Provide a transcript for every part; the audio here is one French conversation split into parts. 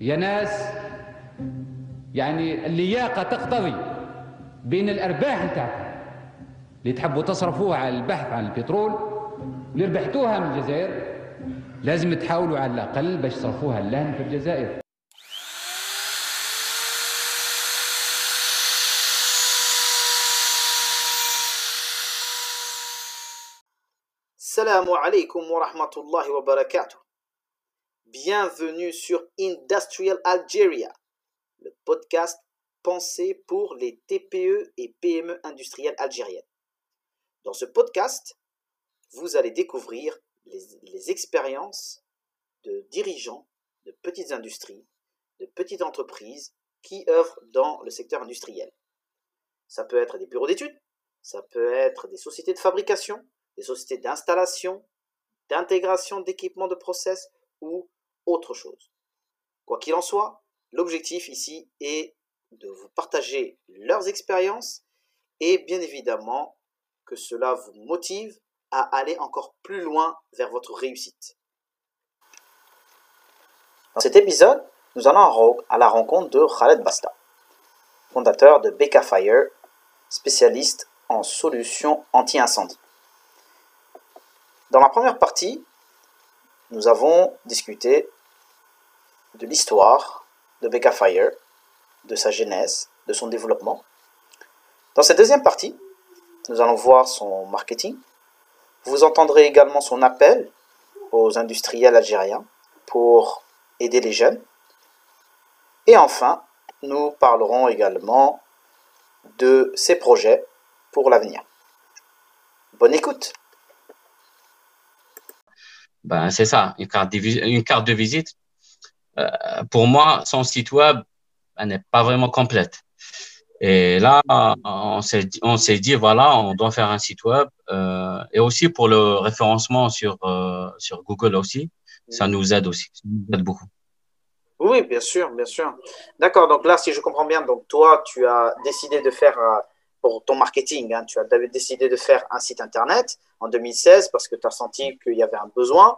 يا ناس يعني اللياقة تقتضي بين الأرباح نتاعكم اللي تحبوا تصرفوها على البحث عن البترول اللي ربحتوها من الجزائر لازم تحاولوا على الأقل باش تصرفوها لهن في الجزائر alaikum wa rahmatullahi wa barakatuh. Bienvenue sur Industrial Algeria, le podcast pensé pour les TPE et PME industrielles algériennes. Dans ce podcast, vous allez découvrir les, expériences de dirigeants de petites industries, de petites entreprises qui œuvrent dans le secteur industriel. Ça peut être des bureaux d'études, ça peut être des sociétés de fabrication, des sociétés d'installation, d'intégration d'équipements de process ou autre chose. Quoi qu'il en soit, l'objectif ici est de vous partager leurs expériences et bien évidemment que cela vous motive à aller encore plus loin vers votre réussite. Dans cet épisode, nous allons à la rencontre de Khaled Basta, fondateur de Beka Fire, spécialiste en solutions anti-incendie. Dans la première partie, nous avons discuté de l'histoire de Beka Fire, de sa genèse, de son développement. Dans cette deuxième partie, nous allons voir son marketing. Vous entendrez également son appel aux industriels algériens pour aider les jeunes. Et enfin, nous parlerons également de ses projets pour l'avenir. Bonne écoute ben, c'est ça, une carte, de, une carte de visite. Euh, pour moi, son site web n'est pas vraiment complète. Et là, on s'est dit voilà, on doit faire un site web euh, et aussi pour le référencement sur euh, sur Google aussi, ça nous aide aussi, ça nous aide beaucoup. Oui, bien sûr, bien sûr. D'accord. Donc là, si je comprends bien, donc toi, tu as décidé de faire pour ton marketing, hein, tu as décidé de faire un site internet en 2016 parce que tu as senti qu'il y avait un besoin.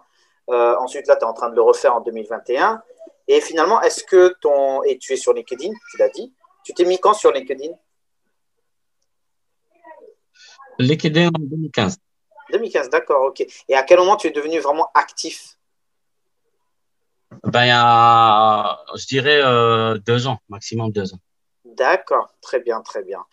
Euh, ensuite, là, tu es en train de le refaire en 2021. Et finalement, est-ce que ton. Et tu es sur LinkedIn, tu l'as dit. Tu t'es mis quand sur LinkedIn? LinkedIn en 2015. 2015, d'accord, ok. Et à quel moment tu es devenu vraiment actif? Ben, il y a, je dirais, euh, deux ans, maximum deux ans. D'accord, très bien, très bien.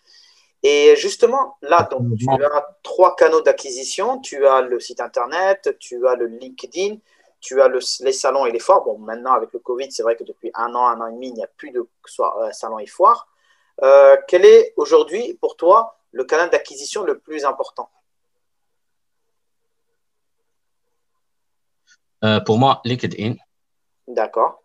Et justement, là, donc, tu as trois canaux d'acquisition. Tu as le site internet, tu as le LinkedIn, tu as le, les salons et les foires. Bon, maintenant, avec le Covid, c'est vrai que depuis un an, un an et demi, il n'y a plus de soit, euh, salons et foires. Euh, quel est aujourd'hui, pour toi, le canal d'acquisition le plus important? Euh, Pour moi, LinkedIn. D'accord.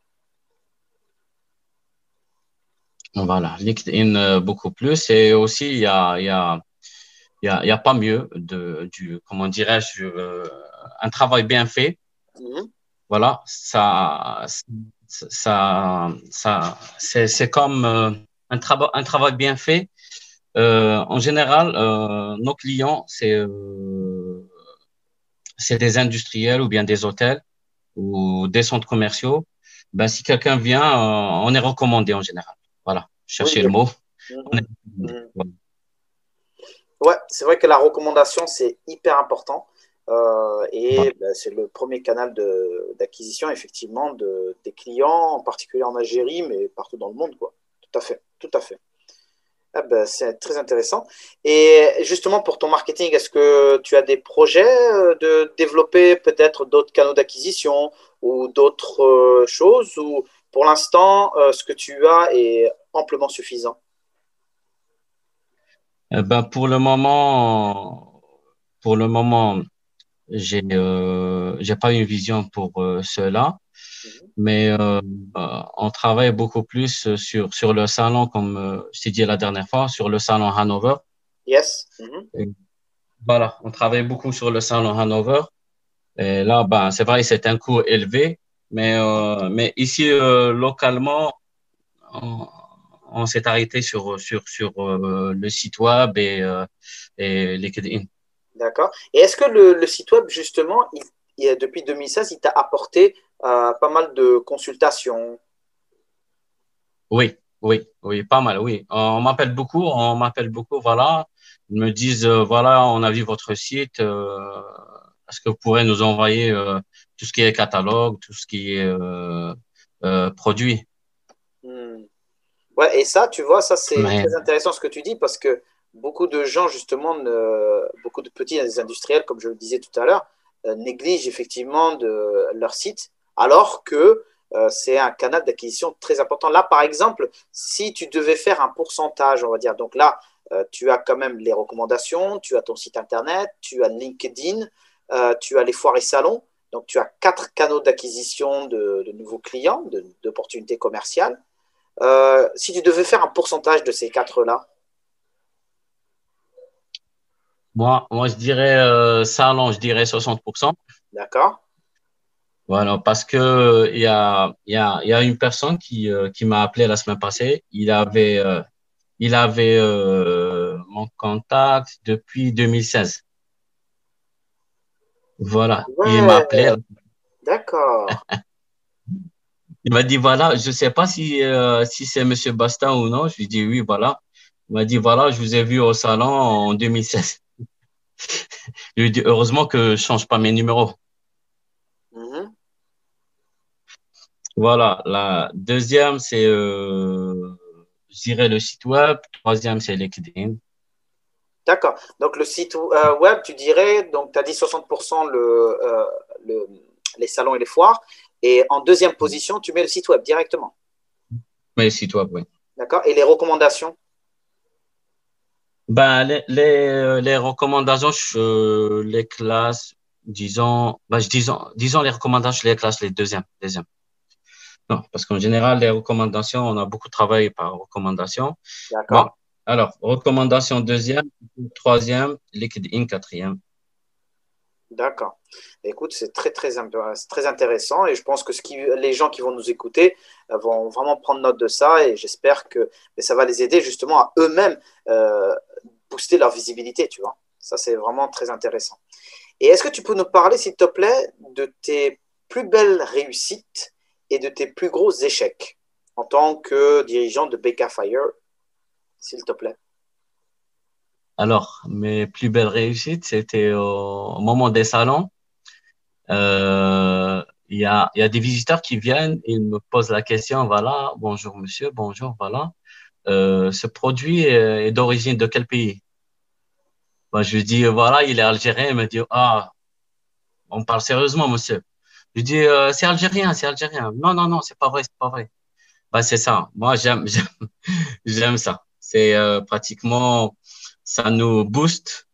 Voilà, LinkedIn euh, beaucoup plus. Et aussi, il y a, il y a, il y a, il y a pas mieux de, du, comment dirais-je, euh, un travail bien fait. Mhm. Voilà, ça, ça, ça, c'est, c'est comme euh, un, travail un travail bien fait. Euh, en général, euh, nos clients, c'est, euh, c'est des industriels ou bien des hôtels ou des centres commerciaux. Ben, si quelqu'un vient, euh, on est recommandé en général. Voilà, cherchez Oui, le mot. Ouais, c'est vrai que la recommandation, c'est hyper important. Euh, et Ouais. ben, c'est le premier canal d'acquisition, effectivement, de, des clients, en particulier en Algérie, mais partout dans le monde, quoi. Tout à fait, tout à fait. Ah ben, c'est très intéressant. Et justement, pour ton marketing, est-ce que tu as des projets euh, de développer peut-être d'autres canaux d'acquisition ou d'autres euh, choses, ou pour l'instant, euh, ce que tu as est amplement suffisant? Eh ben, pour le moment, pour le moment, j'ai euh, j'ai pas une vision pour euh, cela, Mhm. mais euh, on travaille beaucoup plus sur sur le salon, comme je t'ai dit la dernière fois, sur le salon Hanover. Yes. Mhm. Et voilà, on travaille beaucoup sur le salon Hanover. Et là, ben, c'est vrai, c'est un coût élevé, mais mais ici localement, on, on s'est arrêté sur sur sur euh, le site web et euh, et LinkedIn. D'accord. Et est-ce que le, le site web, justement, il, il- depuis 2016, il t'a apporté euh, pas mal de consultations? Oui, oui, oui, pas mal, oui. On m'appelle beaucoup, on m'appelle beaucoup, voilà. Ils me disent, euh, voilà, on a vu votre site, euh, est-ce que vous pourrez nous envoyer tout ce qui est catalogue, tout ce qui est produit? Ouais, et ça, tu vois, ça c'est Mais- très intéressant ce que tu dis parce que beaucoup de gens, justement, ne- beaucoup de petits industriels, comme je le disais tout à l'heure, euh, négligent effectivement de leur site, alors que euh, c'est un canal d'acquisition très important. Là, par exemple, si tu devais faire un pourcentage, on va dire, donc là, euh, tu as quand même les recommandations, tu as ton site internet, tu as LinkedIn, euh, tu as les foires et salons. Donc, tu as quatre canaux d'acquisition de, de nouveaux clients, d'opportunités commerciales. Euh, si tu devais faire un pourcentage de ces quatre-là, Moi, moi, je dirais euh, salon, je dirais 60%. d'accord Voilà, parce que il y a, il y a, il y a une personne qui, euh, qui m'a appelé la semaine passée. Il avait, euh, il avait euh, mon contact depuis 2016. Voilà, Ouais. il m'a appelé. D'accord. Il m'a dit, voilà, je sais pas si, euh, si c'est Monsieur Bastin ou non. Je lui dis, oui, voilà. Il m'a dit, voilà, je vous ai vu au salon en 2016. Je lui ai dit, heureusement que je change pas mes numéros. Mhm. Voilà, la deuxième, c'est, euh, je dirais le site web. Troisième, c'est LinkedIn. D'accord. Donc, le site euh, web, tu dirais, donc tu as dit 60% le, euh, le- les salons et les foires. Et en deuxième position, tu mets le site web directement. Mais le site web, oui. D'accord. Et les recommandations? Ben, les, les, les recommandations, je les classe, disons, ben, je disons, disons les recommandations, je les classe les deuxièmes, deuxième. Non, parce qu'en général, les recommandations, on a beaucoup travaillé par recommandation. D'accord. Bon, alors, recommandation deuxième, troisième, LinkedIn quatrième. D'accord. Écoute, c'est très, très, intéressant et je pense que ce les gens qui vont nous écouter euh, vont vraiment prendre note de ça et j'espère que ça va les aider justement à eux-mêmes euh, booster leur visibilité, tu vois. Ça, c'est vraiment très intéressant. Et est-ce que tu peux nous parler, s'il te plaît, de tes plus belles réussites et de tes plus gros échecs en tant que dirigeant de Baker Fire, s'il te plaît? Alors, mes plus belles réussites, c'était au, moment des salons. Euh, Il y a, y a des visiteurs qui viennent, ils me posent la question, voilà, bonjour monsieur, bonjour, voilà. Euh, ce produit est d'origine de quel pays? Moi, je lui dis, voilà, il est algérien. Il me dit, ah, on parle sérieusement, monsieur. Je lui dis, euh, c'est algérien, c'est algérien. Non, non, non, c'est pas vrai, c'est pas vrai. Bah, c'est ça. Moi, j'aime, j'aime, j'aime ça. C'est euh, pratiquement, ça nous booste.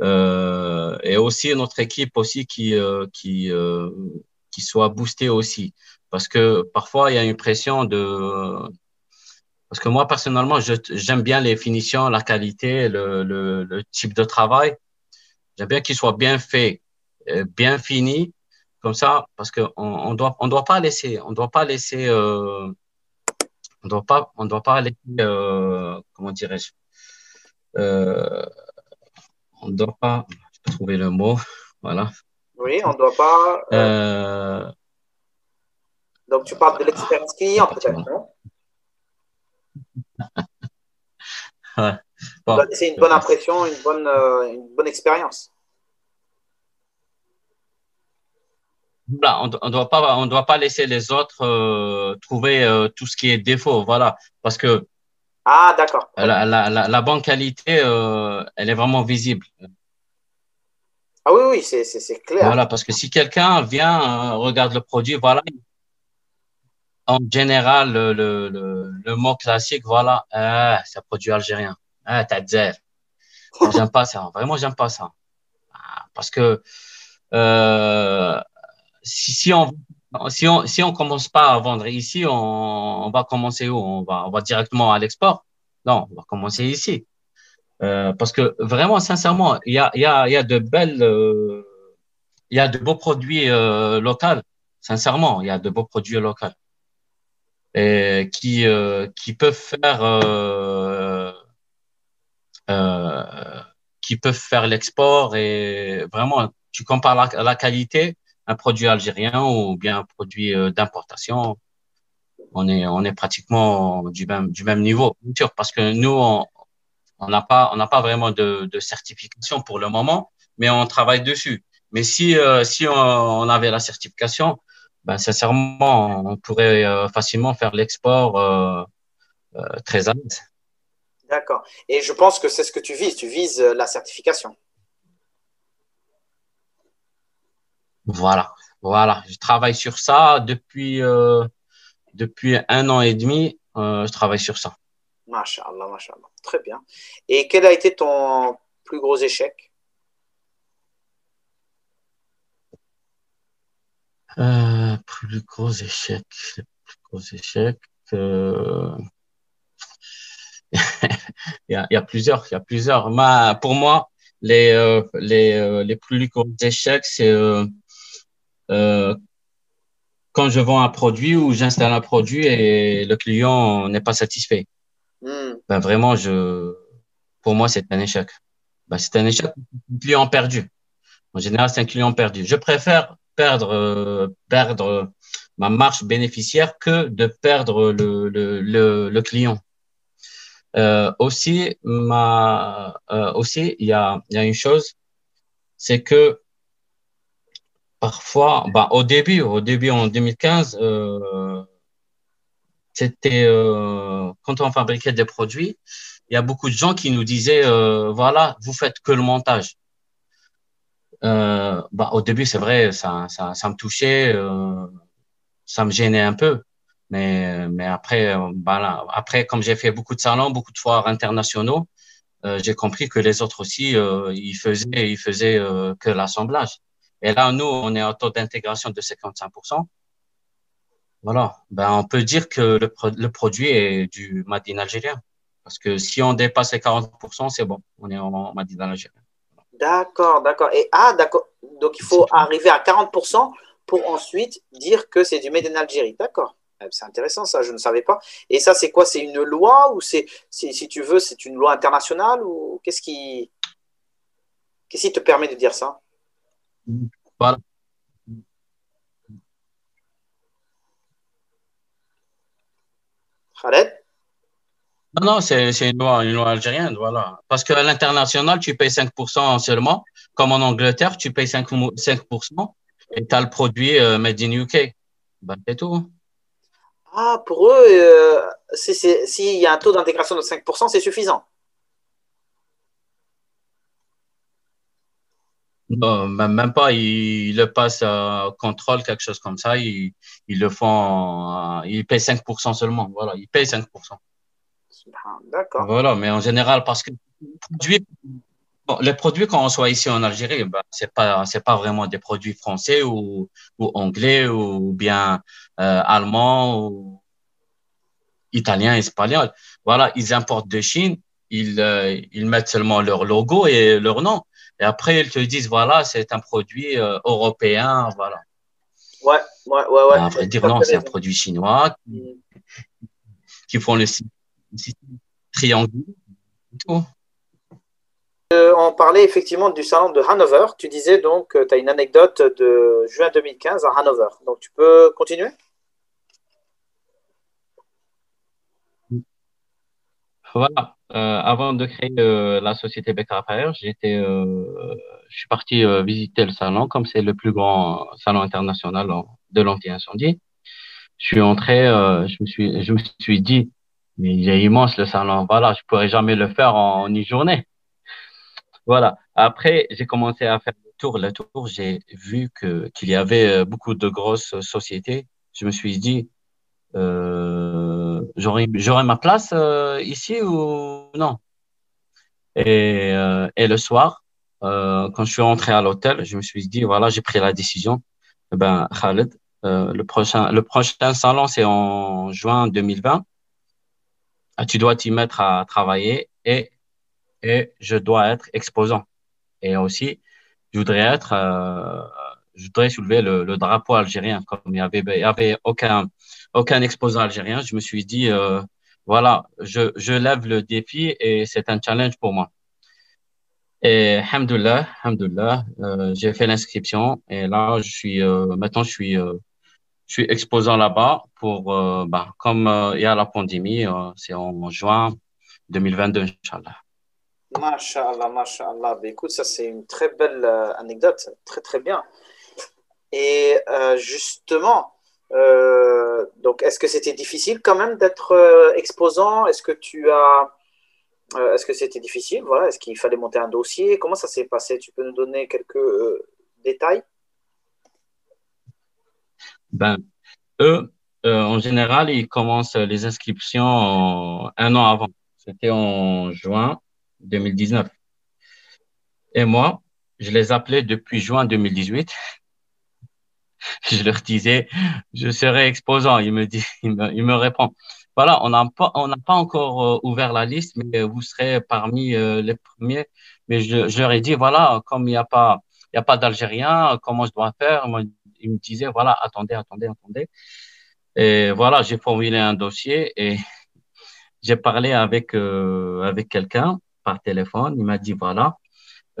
Euh, et aussi notre équipe aussi qui, euh, qui, euh, qui soit boostée aussi. Parce que parfois, il y a une pression de, parce que moi, personnellement, j'aime bien les finitions, la qualité, le, le, le type de travail. J'aime bien qu'il soit bien fait, euh, bien fini, comme ça, parce que on, on doit, on doit pas laisser, on doit pas laisser, euh, on doit pas, on doit pas laisser, euh, comment dirais-je, euh, on doit pas, je peux trouver le mot, voilà. Oui, on ne doit pas. euh, Euh, donc, tu parles de l'expérience client, peut-être, non? ouais. Bon. laisser une bonne impression, une bonne, une bonne expérience. Voilà, on ne doit pas, on doit pas laisser les autres euh, trouver euh, tout ce qui est défaut, voilà, parce que Ah, d'accord. la, la, la, la bonne qualité, euh, elle est vraiment visible. Ah oui, oui, c'est clair. Voilà, parce que si quelqu'un vient, euh, regarde le produit, voilà, en général, le, le, le, le mot classique, voilà, ah, c'est un produit algérien. Ah. Moi, J'aime pas ça. Vraiment, j'aime pas ça. Ah, Parce que euh, si, si on si on si on commence pas à vendre ici, on, on va commencer où? On va on va directement à l'export? Non, on va commencer ici. Euh, parce que vraiment, sincèrement, il y a y a y a de belles euh, il y a de beaux produits euh, locaux. Sincèrement, il y a de beaux produits locaux et qui euh, qui peuvent faire euh, qui peuvent faire l'export et vraiment tu compares la, la qualité un produit algérien ou bien un produit euh, d'importation on est, on est pratiquement du même, du même niveau, bien sûr, parce que nous, on n'a pas, on n'a pas vraiment de, certification pour le moment, mais on travaille dessus. Mais si, euh, si on, avait la certification, ben, sincèrement, on pourrait euh, facilement faire l'export très à. D'accord. Et je pense que c'est ce que tu vises. Tu vises la certification. Voilà, voilà. Je travaille sur ça depuis depuis un an et demi, euh, je travaille sur ça. Masha'Allah, masha'Allah. Très bien. Et quel a été ton plus gros échec? Euh, Plus gros échec. Plus gros échec. Euh... il, y a, plusieurs. Il y a plusieurs. Ma, pour moi, les, euh, les, euh, les plus gros échecs, c'est euh, quand je vends un produit ou j'installe un produit et le client n'est pas satisfait. Hmm. Ben vraiment, je, pour moi, c'est un échec. Ben, c'est un échec, un client perdu. En général, c'est un client perdu. Je préfère perdre, euh, perdre ma marge bénéficiaire que de perdre le, le, le, le client. Euh, aussi, ma, euh, aussi, il y a, y a une chose, c'est que parfois, bah, au début, au début en 2015, euh, c'était euh, quand on fabriquait des produits, il y a beaucoup de gens qui nous disaient euh, voilà, vous faites que le montage. Bah, au début, c'est vrai, ça, ça, ça me touchait, ça me gênait un peu. Mais, mais après, bah, après, comme j'ai fait beaucoup de salons, beaucoup de foires internationaux, j'ai compris que les autres aussi, ils faisaient, ils faisaient que l'assemblage. Et là, nous, on est en taux d'intégration de 55%. Voilà, ben, on peut dire que le, le produit est du Madin algérien. Parce que si on dépasse les 40%, c'est bon, on est en Madin algérien. D'accord, d'accord. Et ah, d'accord. Donc, il faut arriver à 40% pour ensuite dire que c'est du Made in Algérie. D'accord. Eh, c'est intéressant, ça, je ne savais pas. Et ça, c'est quoi? C'est une loi ou c'est, si, tu veux, c'est une loi internationale ou qu'est-ce qui, qu'est-ce qui te permet de dire ça? Voilà. Khaled? Non, non, c'est une loi, une loi algérienne, voilà. Parce qu'à l'international, tu payes 5% seulement. Comme en Angleterre, tu payes 5, 5% et tu as le produit euh, made in UK. Ben, c'est tout. Ah, pour eux, euh, s'il y a un taux d'intégration de 5%, c'est suffisant. Non, même pas, ils le passent à contrôle, quelque chose comme ça. Ils, ils le font, ils payent 5% seulement. Voilà, ils payent 5%. D'accord. Voilà, mais en général, parce que les produits, quand on soit ici en Algérie, ben, c'est pas, c'est pas vraiment des produits français ou, ou anglais ou bien euh, allemands ou italiens, espagnols. Voilà, ils importent de Chine, ils, euh, ils mettent seulement leur logo et leur nom. Et après, ils te disent, voilà, c'est un produit euh, européen, voilà. Ouais, ouais, ouais. ouais. À vrai dire, non, c'est un produit chinois qui, font le système triangle. Euh, on parlait effectivement du salon de Hanover. Tu disais donc que tu as une anecdote de juin 2015 à Hanover. Donc, tu peux continuer? Voilà. Euh, avant de créer euh, la société Becker j'étais, euh, je suis parti visiter le salon, comme c'est le plus grand salon international de l'anti-incendie. Je suis entré, je me suis, je me suis dit, mais il est immense le salon. Voilà, je pourrais jamais le faire en, une journée. Voilà. Après, j'ai commencé à faire le tour. Le tour, j'ai vu que qu'il y avait beaucoup de grosses sociétés. Je me suis dit, euh, j'aurais ma place euh, ici ou non? Et, euh, et le soir euh, quand je suis rentré à l'hôtel je me suis dit voilà j'ai pris la décision. Eh ben Khaled le prochain le prochain salon c'est en juin 2020 ah, tu dois t'y mettre à travailler et et je dois être exposant. Et aussi je voudrais être je voudrais soulever le, drapeau algérien comme il y avait aucun exposant algérien. Je me suis dit, euh, voilà, je, lève le défi et c'est un challenge pour moi. Et hamdullah, hamdullah, euh, j'ai fait l'inscription et là, je suis, euh, maintenant, je suis, exposant là-bas pour, bah, comme il y a la pandémie, c'est en juin 2022, Inch'Allah. Masha'Allah, Masha'Allah. Ben, écoute, ça c'est une très belle anecdote, très très bien. Et justement, donc est-ce que c'était difficile quand même d'être exposant? Est-ce que tu as, est-ce que c'était difficile? Voilà, est-ce qu'il fallait monter un dossier? Comment ça s'est passé? Tu peux nous donner quelques détails? Ben, eux, euh, en général, ils commencent les inscriptions un an avant. C'était en juin 2019. Et moi, je les appelais depuis juin 2018. Je leur disais, je serai exposant. Il me dit, il me, répond, voilà, on n'a pas, pas encore euh, ouvert la liste, mais vous serez parmi euh, les premiers. Mais je, leur ai dit, voilà, comme il n'y a pas, il y a pas d'Algériens, comment je dois faire? Moi, il me disait, voilà, attendez, attendez, attendez. Et voilà, j'ai formulé un dossier et j'ai parlé avec, euh, avec quelqu'un par téléphone. Il m'a dit, voilà,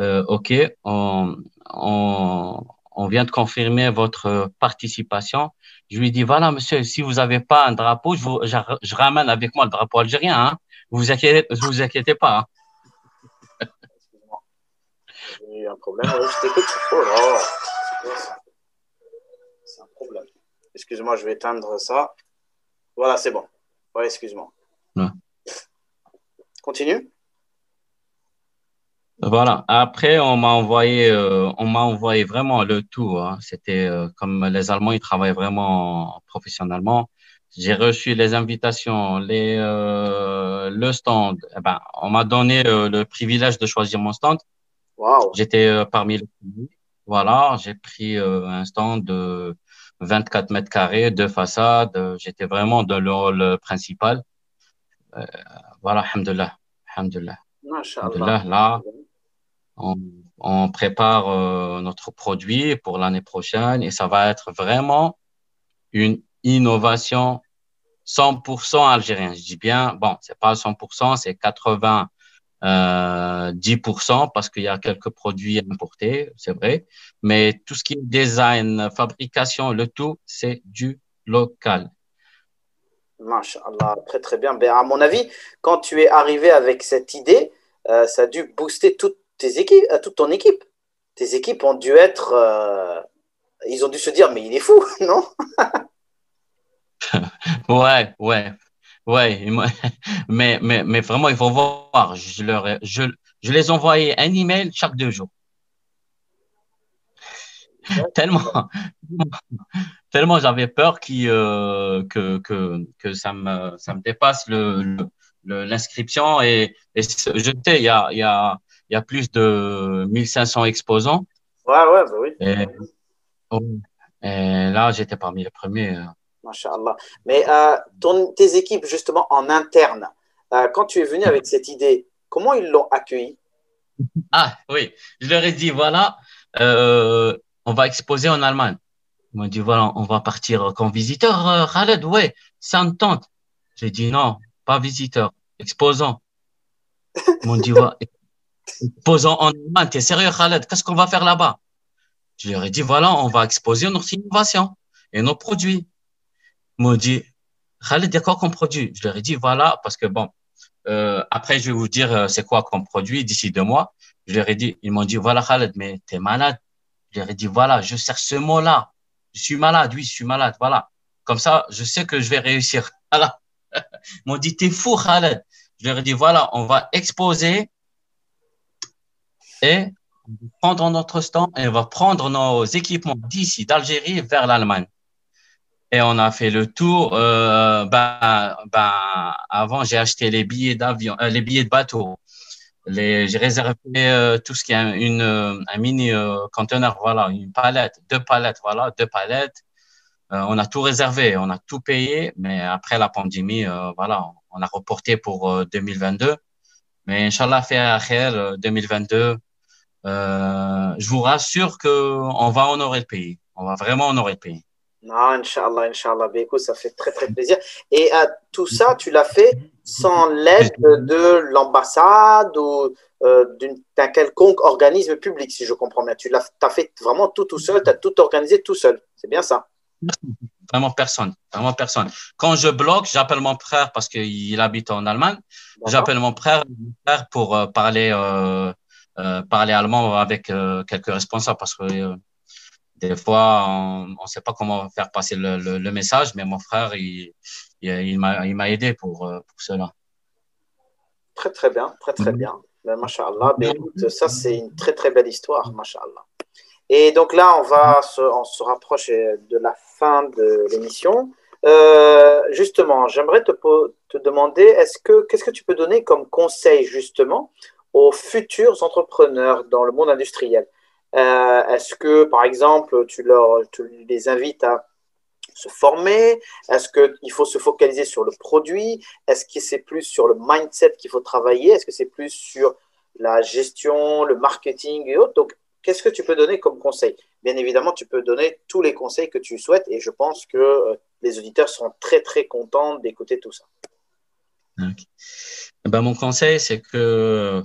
euh, OK, on, on, on vient de confirmer votre participation. Je lui dis, voilà, monsieur, si vous n'avez pas un drapeau, je, vous, je, ramène avec moi le drapeau algérien. Hein. Vous vous inquiétez, vous inquiétez pas. Hein. Il y a un problème. Je t'écoute. Oh Excuse-moi, je vais éteindre ça. Voilà, c'est bon. Ouais, excuse-moi. Continue. Voilà. Après, on m'a envoyé, euh, on m'a envoyé vraiment le tout. Hein. C'était euh, comme les Allemands, ils travaillent vraiment professionnellement. J'ai reçu les invitations, les, euh, le stand. Eh ben, on m'a donné le privilège de choisir mon stand. Wow. J'étais parmi les Voilà, j'ai pris un stand de 24 mètres carrés, deux façades. J'étais vraiment dans le hall principal. Euh, voilà, alhamdulillah. Alhamdulillah. Là, on, prépare euh, notre produit pour l'année prochaine et ça va être vraiment une innovation 100% algérienne. Je dis bien, bon, c'est pas 100%, c'est 80 euh, 10% parce qu'il y a quelques produits importés, c'est vrai. Mais tout ce qui est design, fabrication, le tout, c'est du local. Masha'Allah, très très bien. Ben, à mon avis, quand tu es arrivé avec cette idée, euh, ça a dû booster toutes tes équipes, euh, toute ton équipe. Tes équipes ont dû être. Euh, ils ont dû se dire, mais il est fou, non? Ouais, ouais. Ouais, mais, mais, mais vraiment, il faut voir. Je, leur, je, je les envoyais un email chaque deux jours. tellement, tellement j'avais peur qui, euh, que, que, que ça, me, ça me dépasse le, l'inscription. Et, et je sais, il y a, il y, a, il y a plus de 1500 exposants. Ouais, ouais, bah oui. Et, et là, j'étais parmi les premiers. Euh, Masha'Allah. Mais euh, ton, tes équipes, justement, en interne, euh, quand tu es venu avec cette idée, comment ils l'ont accueilli? Ah, oui. Je leur ai dit, voilà, euh, on va exposer en Allemagne. Ils m'ont dit, voilà, on va partir comme visiteur, Khaled, ouais, ça me tente. J'ai dit, non, pas visiteur, exposant. Ils m'ont dit, ouais, exposant en Allemagne, t'es sérieux, Khaled, qu'est-ce qu'on va faire là-bas? Je leur ai dit, voilà, on va exposer notre innovation et nos produits m'ont dit, Khaled, quoi comme produit? Je leur ai dit, voilà, parce que bon, euh, après, je vais vous dire euh, c'est quoi comme produit d'ici deux mois. Je leur ai dit, ils m'ont dit, voilà, Khaled, mais t'es malade. Je leur ai dit, voilà, je cherche ce mot-là. Je suis malade, oui, je suis malade, voilà. Comme ça, je sais que je vais réussir. Voilà. Ils m'ont dit, t'es fou, Khaled. Je leur ai dit, voilà, on va exposer et prendre notre stand et on va prendre nos équipements d'ici, d'Algérie, vers l'Allemagne. Et on a fait le tour. Euh, ben, ben, avant, j'ai acheté les billets d'avion, euh, les billets de bateau. J'ai réservé euh, tout ce qui est une, euh, un mini conteneur, voilà, une palette, deux palettes, voilà, deux palettes. on a tout réservé, on a tout payé, mais après la pandémie, voilà, on a reporté pour 2022. Mais Inch'Allah, fait à 2022. Je vous rassure que on va honorer le pays. On va vraiment honorer le pays. Non, Inch'Allah, Inch'Allah. Ben, écoute, ça fait très, très plaisir. Et euh, tout ça, tu l'as fait sans l'aide de l'ambassade ou euh, d'un quelconque organisme public, si je comprends bien. Tu l'as as fait vraiment tout tout seul, tu as tout organisé tout seul. C'est bien ça? Vraiment personne, vraiment personne. Quand je bloque, j'appelle mon frère parce qu'il habite en Allemagne. J'appelle mon frère, pour euh, parler, euh, euh, parler allemand avec quelques responsables parce que des fois, on ne sait pas comment faire passer le, le, message, mais mon frère, il, il, m'a aidé pour, pour cela. Très, très bien, très, très bien. Ben, Masha'Allah, ben, ça, c'est une très, très belle histoire, Masha'Allah. Et donc là, on, va se, on se rapproche de la fin de l'émission. Euh, justement, j'aimerais te, te, demander, est-ce que qu'est-ce que tu peux donner comme conseil justement aux futurs entrepreneurs dans le monde industriel. Euh, Est-ce que, par exemple, tu, leur, tu les invites à se former? Est-ce qu'il faut se focaliser sur le produit? Est-ce que c'est plus sur le mindset qu'il faut travailler? Est-ce que c'est plus sur la gestion, le marketing et autres? Donc, qu'est-ce que tu peux donner comme conseil? Bien évidemment, tu peux donner tous les conseils que tu souhaites et je pense que euh, les auditeurs seront très très contents d'écouter tout ça. Ben, mon conseil, c'est que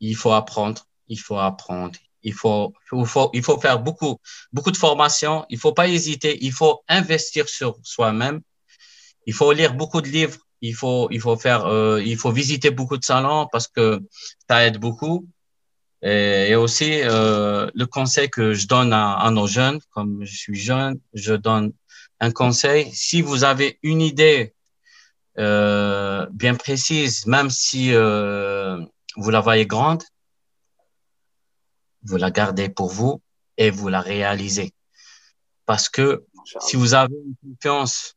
il faut apprendre, il faut apprendre, il faut, il faut, il faut faire beaucoup, beaucoup de formations. Il faut pas hésiter, il faut investir sur soi-même. Il faut lire beaucoup de livres. Il faut, il faut faire, euh, il faut visiter beaucoup de salons parce que ça aide beaucoup. Et, aussi, euh, le conseil que je donne à, nos jeunes, comme je suis jeune, je donne un conseil. Si vous avez une idée euh, bien précise, même si euh, vous la voyez grande, vous la gardez pour vous et vous la réalisez. Parce que si vous avez une confiance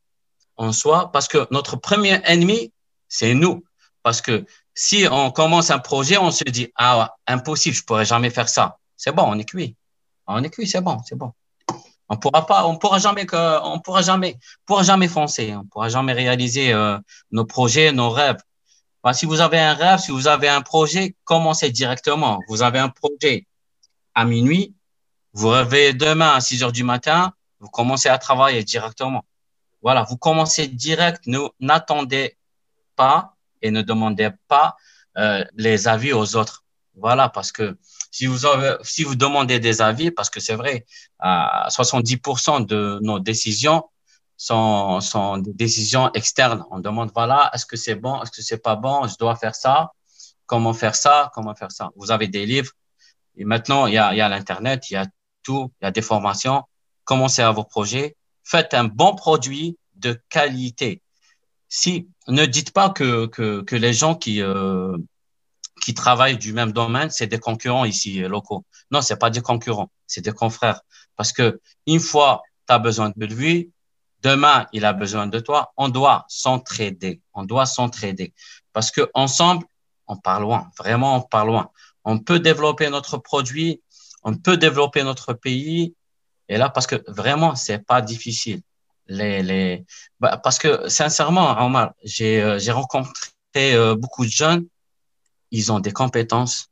en soi, parce que notre premier ennemi, c'est nous. Parce que si on commence un projet, on se dit, ah, impossible, je pourrais jamais faire ça. C'est bon, on est cuit. On est cuit, c'est bon, c'est bon. On pourra pas, on pourra jamais que, on pourra jamais, pourra jamais foncer, on pourra jamais réaliser euh, nos projets, nos rêves. Si vous avez un rêve, si vous avez un projet, commencez directement. Vous avez un projet à minuit, vous rêvez demain à 6 heures du matin, vous commencez à travailler directement. Voilà, vous commencez direct, n'attendez pas et ne demandez pas euh, les avis aux autres. Voilà, parce que si vous avez, si vous demandez des avis, parce que c'est vrai, à 70% de nos décisions sont, des décisions externes. On demande, voilà, est-ce que c'est bon, est-ce que c'est pas bon, je dois faire ça, comment faire ça, comment faire ça. Vous avez des livres, et maintenant, il y a, y a l'Internet, il y a tout, il y a des formations. Commencez à vos projets, faites un bon produit de qualité si ne dites pas que, que, que les gens qui, euh, qui travaillent du même domaine, c'est des concurrents ici euh, locaux. Non, c'est pas des concurrents, c'est des confrères. Parce que une fois, tu as besoin de lui, demain, il a besoin de toi. On doit s'entraider. On doit s'entraider. Parce que ensemble, on part loin. Vraiment, on part loin. On peut développer notre produit, on peut développer notre pays. Et là, parce que vraiment, c'est pas difficile les, les... Bah, parce que sincèrement, Omar, j'ai euh, j'ai rencontré euh, beaucoup de jeunes, ils ont des compétences,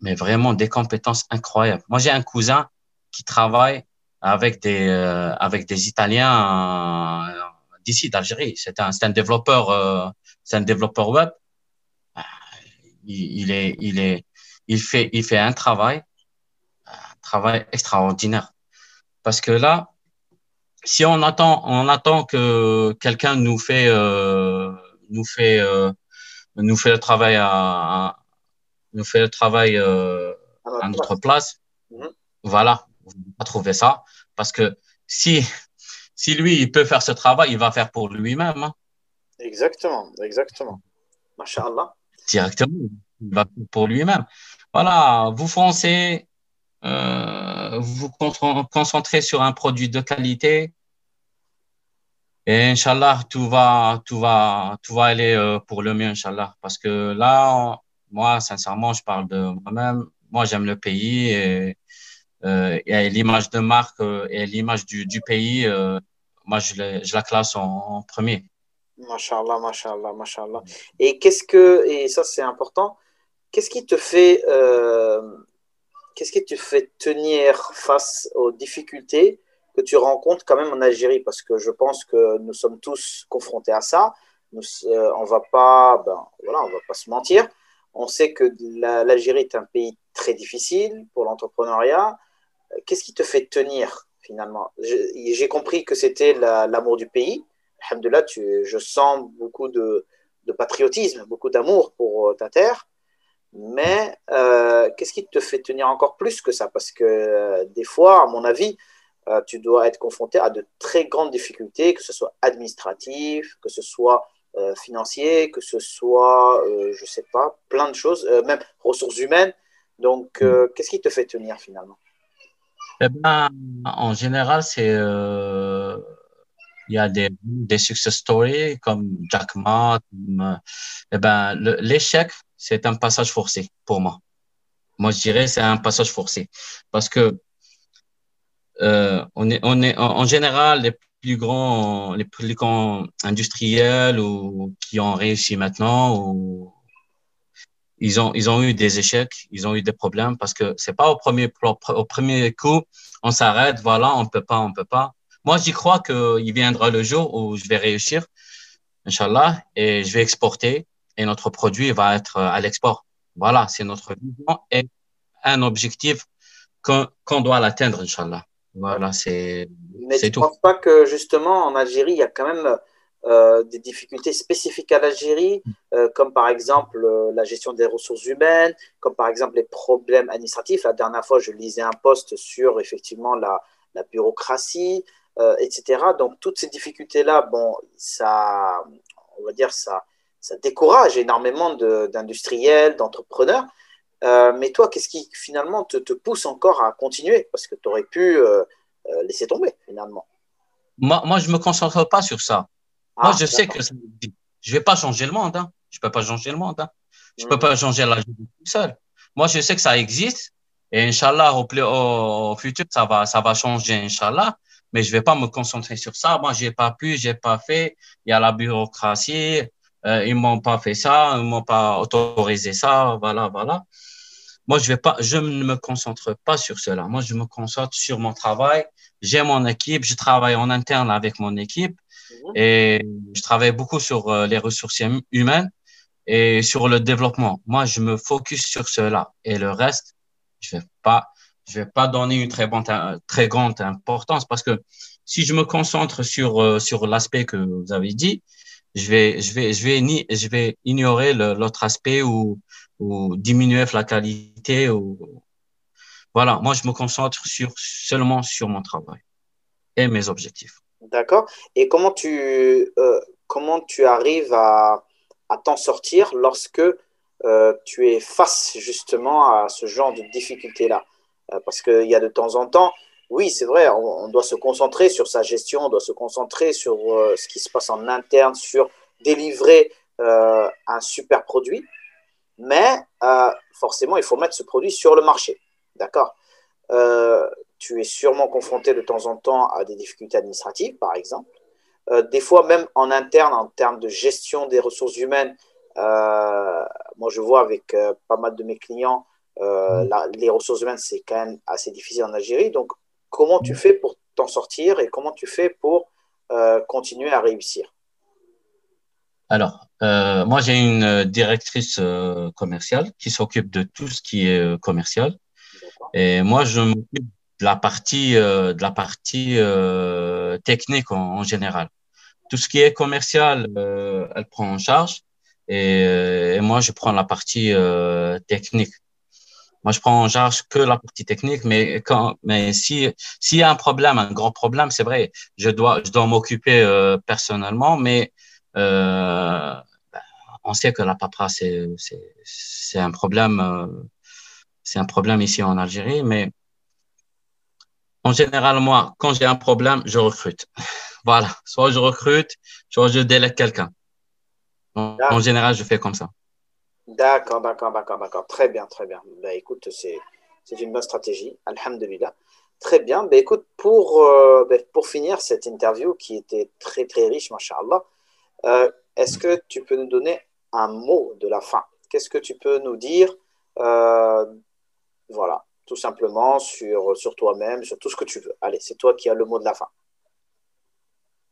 mais vraiment des compétences incroyables. Moi, j'ai un cousin qui travaille avec des euh, avec des Italiens d'ici d'Algérie. C'est un c'est un développeur c'est un développeur web. Il, il, est il est il fait il fait un travail un travail extraordinaire parce que là si on attend, on attend que quelqu'un nous fait, euh, nous fait, euh, nous fait le travail à, nous fait le travail euh, à notre place. Mhm. Voilà, pas trouver ça parce que si, si lui il peut faire ce travail, il va faire pour lui-même. Hein. Exactement, exactement. Masha'Allah. Directement, il va faire pour lui-même. Voilà, vous foncez, euh, vous concentrez sur un produit de qualité. Et Inch'Allah, tout va, tout va, tout va aller euh, pour le mieux, Inch'Allah. Parce que là, moi, sincèrement, je parle de moi-même. Moi, j'aime le pays et, euh, et l'image de marque euh, et l'image du, du pays, euh, moi, je, je, la classe en, premier. Masha'Allah, Masha'Allah, Masha'Allah. Et qu'est-ce que, et ça c'est important, qu'est-ce qui te fait qu'est-ce qui te fait tenir face aux difficultés que tu rencontres quand même en Algérie? Parce que je pense que nous sommes tous confrontés à ça. On va ben, voilà, on va pas se mentir. On sait que l'Algérie est un pays très difficile pour l'entrepreneuriat. Qu'est-ce qui te fait tenir finalement? J'ai compris que c'était l'amour du pays. Alhamdulillah, tu, je sens beaucoup de, de patriotisme, beaucoup d'amour pour euh, ta terre. Mais euh, qu'est-ce qui te fait tenir encore plus que ça? Parce que euh, des fois, à mon avis, tu dois être confronté à de très grandes difficultés, que ce soit administratif, que ce soit financier, que ce soit, je ne sais pas, plein de choses, même ressources humaines. Donc, mm. qu'est-ce qui te fait tenir finalement? Eh ben, En général, c'est il y a des, des success stories comme Jack Ma. eh ben, l'échec, c'est un passage forcé pour moi. Moi, je dirais c'est un passage forcé parce que euh, on est, on est en, général les plus grands, les plus grands industriels ou qui ont réussi maintenant ou ils ont, ils ont eu des échecs, ils ont eu des problèmes parce que c'est pas au premier, au premier coup, on s'arrête, voilà, on peut pas, on peut pas. Moi, j'y crois qu'il viendra le jour où je vais réussir, Inch'Allah, et je vais exporter et notre produit va être à l'export. Voilà, c'est notre vision et un objectif qu'on doit l'atteindre, Inch'Allah. Voilà, c'est Mais tu ne penses pas que justement en Algérie, il y a quand même euh, des difficultés spécifiques à l'Algérie, euh, comme par exemple euh, la gestion des ressources humaines, comme par exemple les problèmes administratifs. La dernière fois, je lisais un post sur effectivement la, la bureaucratie, etc. Donc toutes ces difficultés-là, bon, ça, on va dire, ça, ça décourage énormément d'industriels, d'entrepreneurs. Mais toi, qu'est-ce qui finalement te, te, pousse encore à continuer? Parce que tu aurais pu laisser tomber finalement. Moi, moi je ne me concentre pas sur ça. Moi, ah, je sais que je ne vais pas changer le monde. Hein. Je ne peux pas changer le monde. Hein. Je ne peux hmm. pas changer la vie tout seul. Moi, je sais que ça existe. Et Inch'Allah, au, au, futur, ça va, ça va changer, Inch'Allah mais je vais pas me concentrer sur ça. Moi, j'ai pas pu, j'ai pas fait. Il y a la bureaucratie. Euh, ils m'ont pas fait ça, ils m'ont pas autorisé ça. Voilà, voilà. Moi, je vais pas, je ne me concentre pas sur cela. Moi, je me concentre sur mon travail. J'ai mon équipe. Je travaille en interne avec mon équipe. Et je travaille beaucoup sur euh, les ressources humaines et sur le développement. Moi, je me focus sur cela et le reste, je vais pas je vais pas donner une très, bonne, très grande importance parce que si je me concentre sur, euh, sur l'aspect que vous avez dit, je vais, je vais, je vais, ni, je vais ignorer l'autre aspect ou, ou diminuer la qualité ou, voilà. Moi, je me concentre sur, seulement sur mon travail et mes objectifs. D'accord. Et comment tu, euh, comment tu arrives à, à t'en sortir lorsque euh, tu es face justement à ce genre de difficultés-là euh, parce qu'il y a de temps en temps, oui, c'est vrai, on, doit se concentrer sur sa gestion, on doit se concentrer sur ce qui se passe en interne, sur délivrer un super produit, mais forcément, il faut mettre ce produit sur le marché. D'accord Tu es sûrement confronté de temps en temps à des difficultés administratives, par exemple. des fois, même en interne, en termes de gestion des ressources humaines, moi, je vois avec pas mal de mes clients, euh, mm. les ressources humaines, c'est quand même assez difficile en Algérie. Donc, comment tu mm. fais pour t'en sortir et comment tu fais pour euh, continuer à réussir? Alors, euh, moi, j'ai une directrice commerciale qui s'occupe de tout ce qui est commercial. Et moi, je m'occupe de la partie, de la partie technique en, général. Tout ce qui est commercial, elle prend en charge. Et, et, moi, je prends la partie technique. Moi, je prends en charge que la partie technique, mais quand, mais si s'il y a un problème, un grand problème, c'est vrai, je dois, je dois m'occuper euh, personnellement, mais euh, ben, on sait que la paperasse c'est c'est un problème, euh, c'est un problème ici en Algérie, mais en général, moi, quand j'ai un problème, je recrute. voilà, soit je recrute, soit je délègue quelqu'un. En général, je fais comme ça. D'accord, d'accord, d'accord, d'accord. Très bien, très bien. Bah, écoute, c'est, c'est une bonne stratégie. Alhamdulillah. Très bien. Bah, écoute, pour, euh, bah, pour finir cette interview qui était très, très riche, mashallah, euh, est-ce que tu peux nous donner un mot de la fin? Qu'est-ce que tu peux nous dire euh, Voilà, tout simplement sur, sur toi-même, sur tout ce que tu veux. Allez, c'est toi qui as le mot de la fin.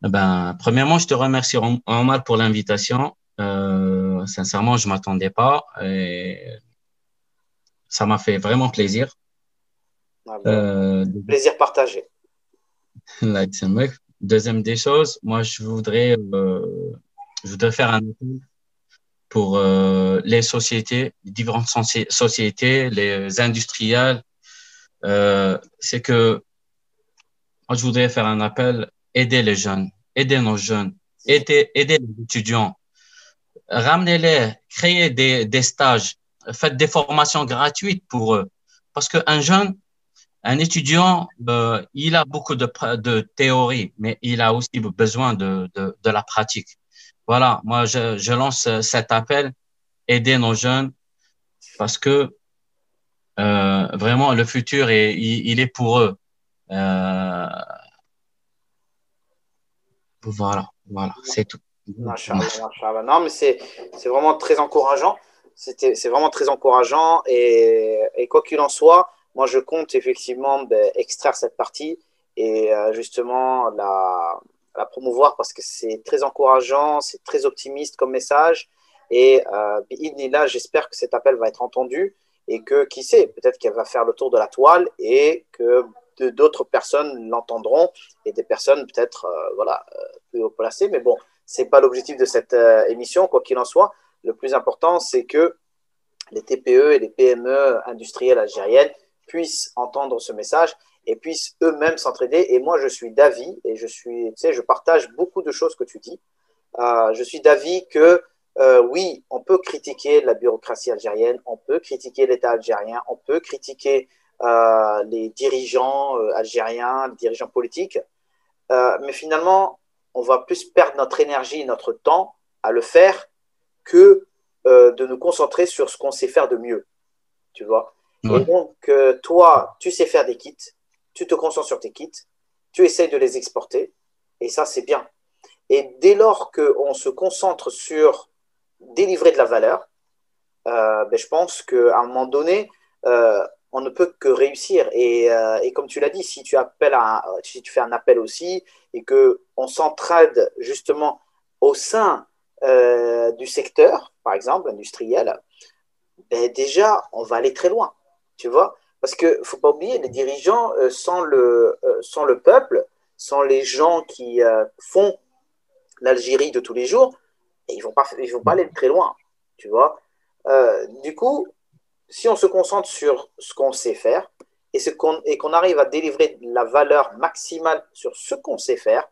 Eh ben, premièrement, je te remercie, Omar, pour l'invitation. Euh, sincèrement, je m'attendais pas. Et ça m'a fait vraiment plaisir. Ah euh, plaisir partagé. Deuxième des choses, moi, je voudrais, euh, je voudrais faire un appel pour euh, les sociétés, les différentes sociétés, les industriels. Euh, c'est que moi, je voudrais faire un appel, aider les jeunes, aider nos jeunes, aider, aider les étudiants, ramenez-les, créez des, des stages, faites des formations gratuites pour eux. Parce qu'un jeune, un étudiant, euh, il a beaucoup de, de théorie, mais il a aussi besoin de, de, de la pratique. Voilà, moi, je, je, lance cet appel, aider nos jeunes, parce que euh, vraiment, le futur, est, il, est pour eux. Euh, voilà, voilà, c'est tout. Non, mais c'est vraiment très encourageant. C'est vraiment très encourageant. Et, et quoi qu'il en soit, moi, je compte effectivement ben, extraire cette partie et euh, justement la, la, promouvoir parce que c'est très encourageant, c'est très optimiste comme message. Et euh, là, j'espère que cet appel va être entendu et que, qui sait, peut-être qu'elle va faire le tour de la toile et que d'autres personnes l'entendront et des personnes peut-être euh, voilà, euh, plus haut placées. Mais bon, ce n'est pas l'objectif de cette euh, émission, quoi qu'il en soit. Le plus important, c'est que les TPE et les PME industrielles algériennes puissent entendre ce message et puissent eux-mêmes s'entraider. Et moi, je suis d'avis, et je suis, tu sais, je partage beaucoup de choses que tu dis. Euh, je suis d'avis que euh, oui, on peut critiquer la bureaucratie algérienne, on peut critiquer l'État algérien, on peut critiquer euh, les dirigeants algériens, les dirigeants politiques, mais finalement, on va plus perdre notre énergie, notre temps à le faire que de nous concentrer sur ce qu'on sait faire de mieux. Tu vois? Et donc, toi, tu sais faire des kits, tu te concentres sur tes kits, tu essayes de les exporter, et ça, c'est bien. Et dès lors qu'on se concentre sur délivrer de la valeur, euh, ben, je pense qu'à un moment donné, euh, on ne peut que réussir. Et, euh, et comme tu l'as dit, si tu, appelles si tu fais un appel aussi et qu'on s'entraide justement au sein du secteur, par exemple, industriel, ben déjà, on va aller très loin tu vois Parce qu'il ne faut pas oublier, les dirigeants, euh, sans, le, euh, sans le peuple, sans les gens qui euh, font l'Algérie de tous les jours, ils ne vont, pas, vont pas aller très loin, tu vois Du coup, si on se concentre sur ce qu'on sait faire et, qu'on, et arrive à délivrer la valeur maximale sur ce qu'on sait faire,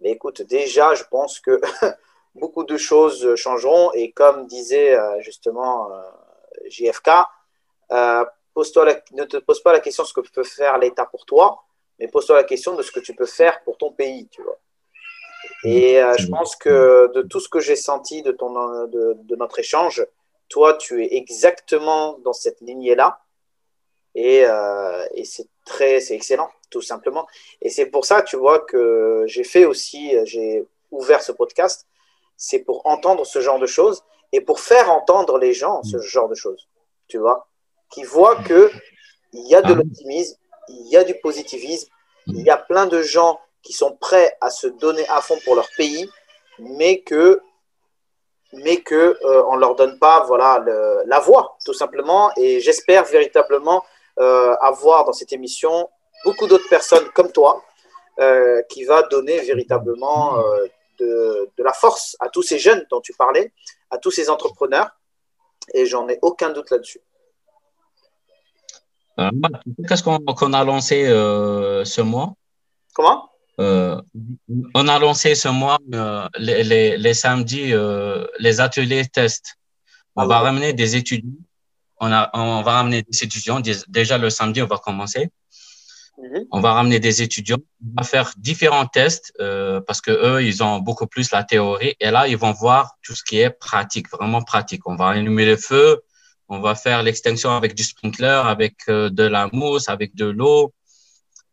mais écoute, déjà, je pense que beaucoup de choses changeront. Et comme disait justement JFK, ne te pose pas la question de ce que peut faire l'État pour toi, mais pose-toi la question de ce que tu peux faire pour ton pays, tu vois. Et euh, je pense que de tout ce que j'ai senti de, ton, de, de, notre échange, toi, tu es exactement dans cette lignée-là. Et, euh, et c'est très, c'est excellent, tout simplement. Et c'est pour ça, tu vois, que j'ai fait aussi, j'ai ouvert ce podcast. C'est pour entendre ce genre de choses et pour faire entendre les gens ce genre de choses, tu vois qui voit qu'il y a de ah. l'optimisme, il y a du positivisme, il y a plein de gens qui sont prêts à se donner à fond pour leur pays, mais que mais que euh, on leur donne pas voilà le, la voix tout simplement et j'espère véritablement euh, avoir dans cette émission beaucoup d'autres personnes comme toi euh, qui va donner véritablement de, de, la force à tous ces jeunes dont tu parlais, à tous ces entrepreneurs et j'en ai aucun doute là-dessus. Euh, qu'est-ce qu'on a lancé euh, ce mois? Comment? Euh, On a lancé ce mois les, les, les, samedis les ateliers tests. On ah va ramener des étudiants. On, a, on va ramener des étudiants. Déjà le samedi, on va commencer. On va ramener des étudiants. On va faire différents tests parce que eux, ils ont beaucoup plus la théorie. Et là, ils vont voir tout ce qui est pratique, vraiment pratique. On va allumer le feu on va faire l'extinction avec du sprinkler, avec euh, de la mousse, avec de l'eau.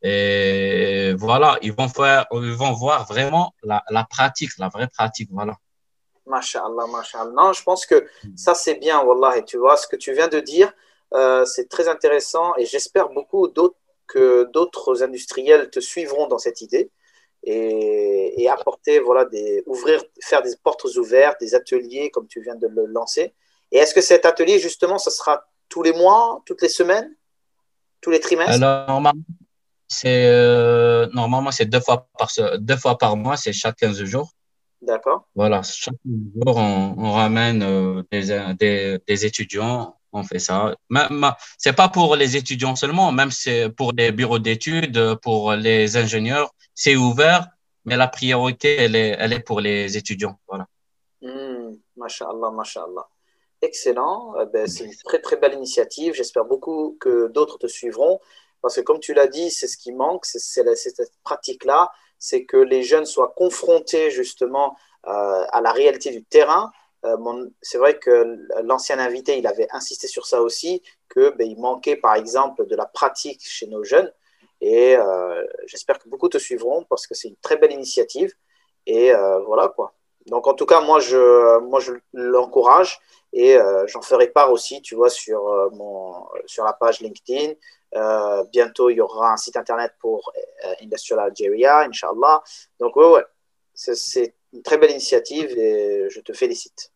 Et voilà, ils vont, faire, ils vont voir vraiment la, pratique, la vraie pratique. Voilà. Masha'Allah, masha'Allah. Non, je pense que ça, c'est bien, Wallah. Et tu vois, ce que tu viens de dire, euh, c'est très intéressant et j'espère beaucoup que d'autres industriels te suivront dans cette idée et, et, apporter, voilà, des, ouvrir, faire des portes ouvertes, des ateliers comme tu viens de le lancer. Et est-ce que cet atelier, justement, ce sera tous les mois, toutes les semaines, tous les trimestres? Alors, C'est euh, normalement c'est deux fois par deux fois par mois, c'est chaque 15 jours. D'accord. Voilà, chaque jour on, on ramène euh, des, des, des, étudiants, on fait ça. Même c'est pas pour les étudiants seulement, même c'est pour les bureaux d'études, pour les ingénieurs, c'est ouvert, mais la priorité elle est elle est pour les étudiants. Voilà. Mmh, Masha'Allah, Masha'Allah. Excellent. Eh ben, c'est une très très belle initiative. J'espère beaucoup que d'autres te suivront. Parce que comme tu l'as dit, c'est ce qui manque, c'est cette pratique-là, c'est que les jeunes soient confrontés justement euh, à la réalité du terrain. Euh, c'est vrai que l'ancien invité, il avait insisté sur ça aussi, que ben, il manquait par exemple de la pratique chez nos jeunes. Et euh, j'espère que beaucoup te suivront parce que c'est une très belle initiative. Et voilà quoi. Donc en tout cas, moi je, moi, je l'encourage et j'en ferai part aussi, tu vois, sur, mon, sur la page LinkedIn. Euh, bientôt, il y aura un site internet pour euh, Industrial Algeria, Inch'Allah. Donc, ouais, ouais, c'est une très belle initiative et je te félicite.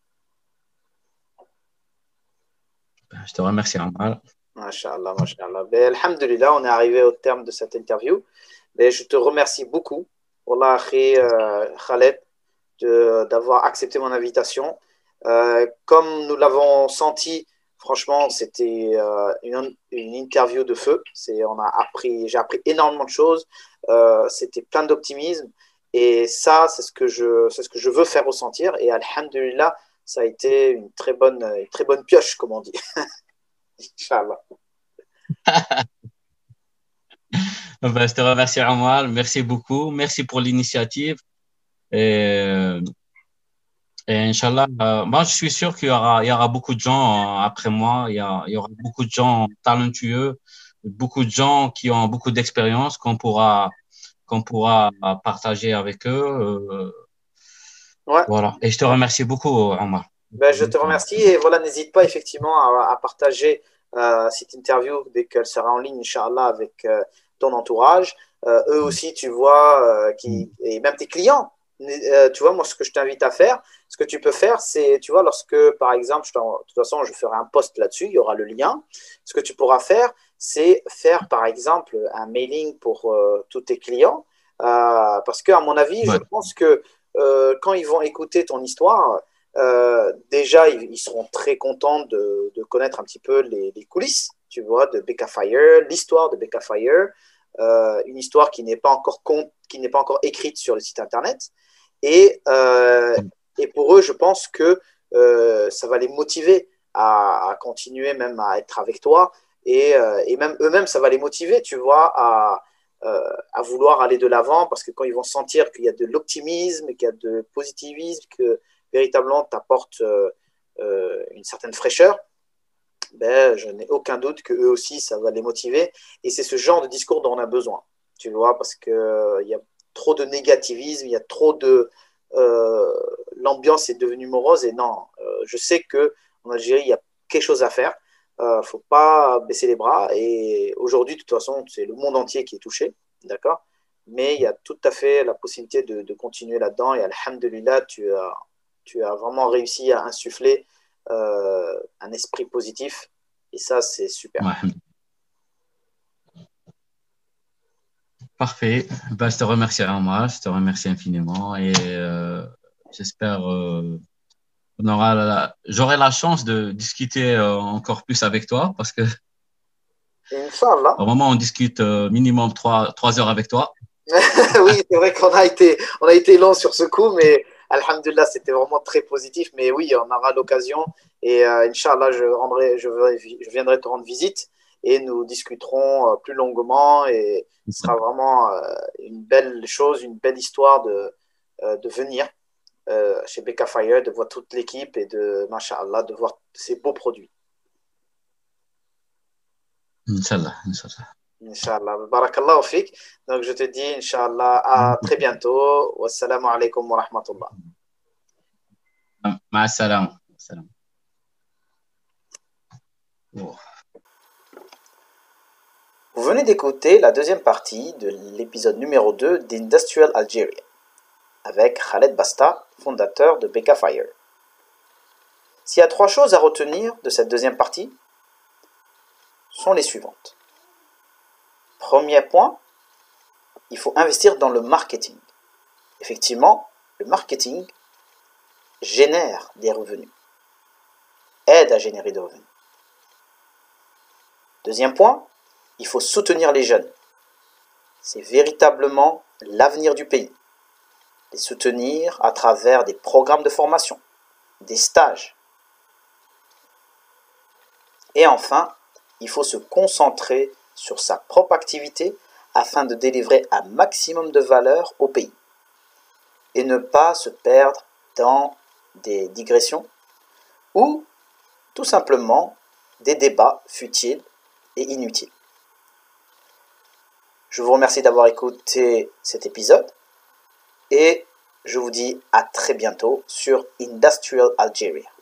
Je te remercie, Amal. Masha'Allah, Masha'Allah. Ben, alhamdulillah, on est arrivé au terme de cette interview. Mais ben, je te remercie beaucoup, Wallah, euh, Khaled, d'avoir accepté mon invitation. Euh, comme nous l'avons senti, Franchement, c'était euh, une, interview de feu. On a appris, j'ai appris énormément de choses. Euh, c'était plein d'optimisme. Et ça, c'est ce, que je, ce que je veux faire ressentir. Et Alhamdulillah, ça a été une très bonne, une très bonne pioche, comme on dit. Inch'Allah. ben, je te remercie, Amal. Merci beaucoup. Merci pour l'initiative. Et et Inch'Allah, euh, moi, je suis sûr qu'il y aura, il y aura beaucoup de gens euh, après moi. Il y, a, il y, aura beaucoup de gens talentueux, beaucoup de gens qui ont beaucoup d'expérience qu'on pourra, qu'on pourra partager avec eux. Euh, ouais. Voilà. Et je te remercie beaucoup, Omar. Ben, je te remercie. Et voilà, n'hésite pas effectivement à, à partager cette interview dès qu'elle sera en ligne, Inch'Allah, avec ton entourage. eux aussi, tu vois, qui, et même tes clients euh, tu vois, moi, ce que je t'invite à faire, ce que tu peux faire, c'est, tu vois, lorsque, par exemple, je de toute façon, je ferai un post là-dessus, il y aura le lien. Ce que tu pourras faire, c'est faire, par exemple, un mailing pour euh, tous tes clients. Euh, parce qu'à mon avis, je pense que quand ils vont écouter ton histoire, déjà, ils, seront très contents de, de, connaître un petit peu les, les coulisses, tu vois, de Becca Fire, l'histoire de Becca Fire. une histoire qui n'est pas encore qui n'est pas encore écrite sur le site internet. Et, euh, et pour eux, je pense que euh, ça va les motiver à, continuer même à être avec toi. Et, euh, et même eux-mêmes, ça va les motiver, tu vois, à, vouloir aller de l'avant parce que quand ils vont sentir qu'il y a de l'optimisme, qu'il y a de positivisme, que véritablement t'apporte une certaine fraîcheur, ben, je n'ai aucun doute que eux aussi, ça va les motiver. Et c'est ce genre de discours dont on a besoin, tu vois, parce qu'il il y a trop de négativisme, il y a trop de. Euh, l'ambiance est devenue morose et non, euh, je sais qu'en Algérie, il y a quelque chose à faire. Il euh, ne faut pas baisser les bras. Et aujourd'hui, de toute façon, c'est le monde entier qui est touché. D'accord? Mais il y a tout à fait la possibilité de, continuer là-dedans. Et Alhamdulillah, tu as, tu as vraiment réussi à insuffler un esprit positif. Et ça, c'est super. Parfait. Ben, je te remercie moi, je te remercie infiniment et euh, j'espère euh, j'aurai la chance de discuter euh, encore plus avec toi parce que Inch'Allah. au moment où on discute euh, minimum trois, trois heures avec toi. oui, c'est vrai qu'on a été, on a été long sur ce coup, mais Alhamdulillah, c'était vraiment très positif. Mais oui, on aura l'occasion et Inch'Allah, je, rendrai, je, je viendrai te rendre visite et nous discuterons euh, plus longuement et ce sera vraiment euh, une belle chose, une belle histoire de, euh, de venir chez Becca Fire, de voir toute l'équipe et de, mashallah, de voir ces beaux produits. Inch'Allah, Inch'Allah. Inch'Allah. Barakallah fik. Donc je te dis, Inch'Allah, à très bientôt. Wassalamu alaikum wa rahmatullah. Ma salam. Vous venez d'écouter la deuxième partie de l'épisode numéro 2 d'Industrial Algeria avec Khaled Basta, fondateur de Beka Fire. S'il y a trois choses à retenir de cette deuxième partie, sont les suivantes. Premier point, il faut investir dans le marketing. Effectivement, le marketing génère des revenus, aide à générer des revenus. Deuxième point, il faut soutenir les jeunes. C'est véritablement l'avenir du pays. Les soutenir à travers des programmes de formation, des stages. Et enfin, il faut se concentrer sur sa propre activité afin de délivrer un maximum de valeur au pays et ne pas se perdre dans des digressions ou tout simplement des débats futiles et inutiles. Je vous remercie d'avoir écouté cet épisode et je vous dis à très bientôt sur Industrial Algeria.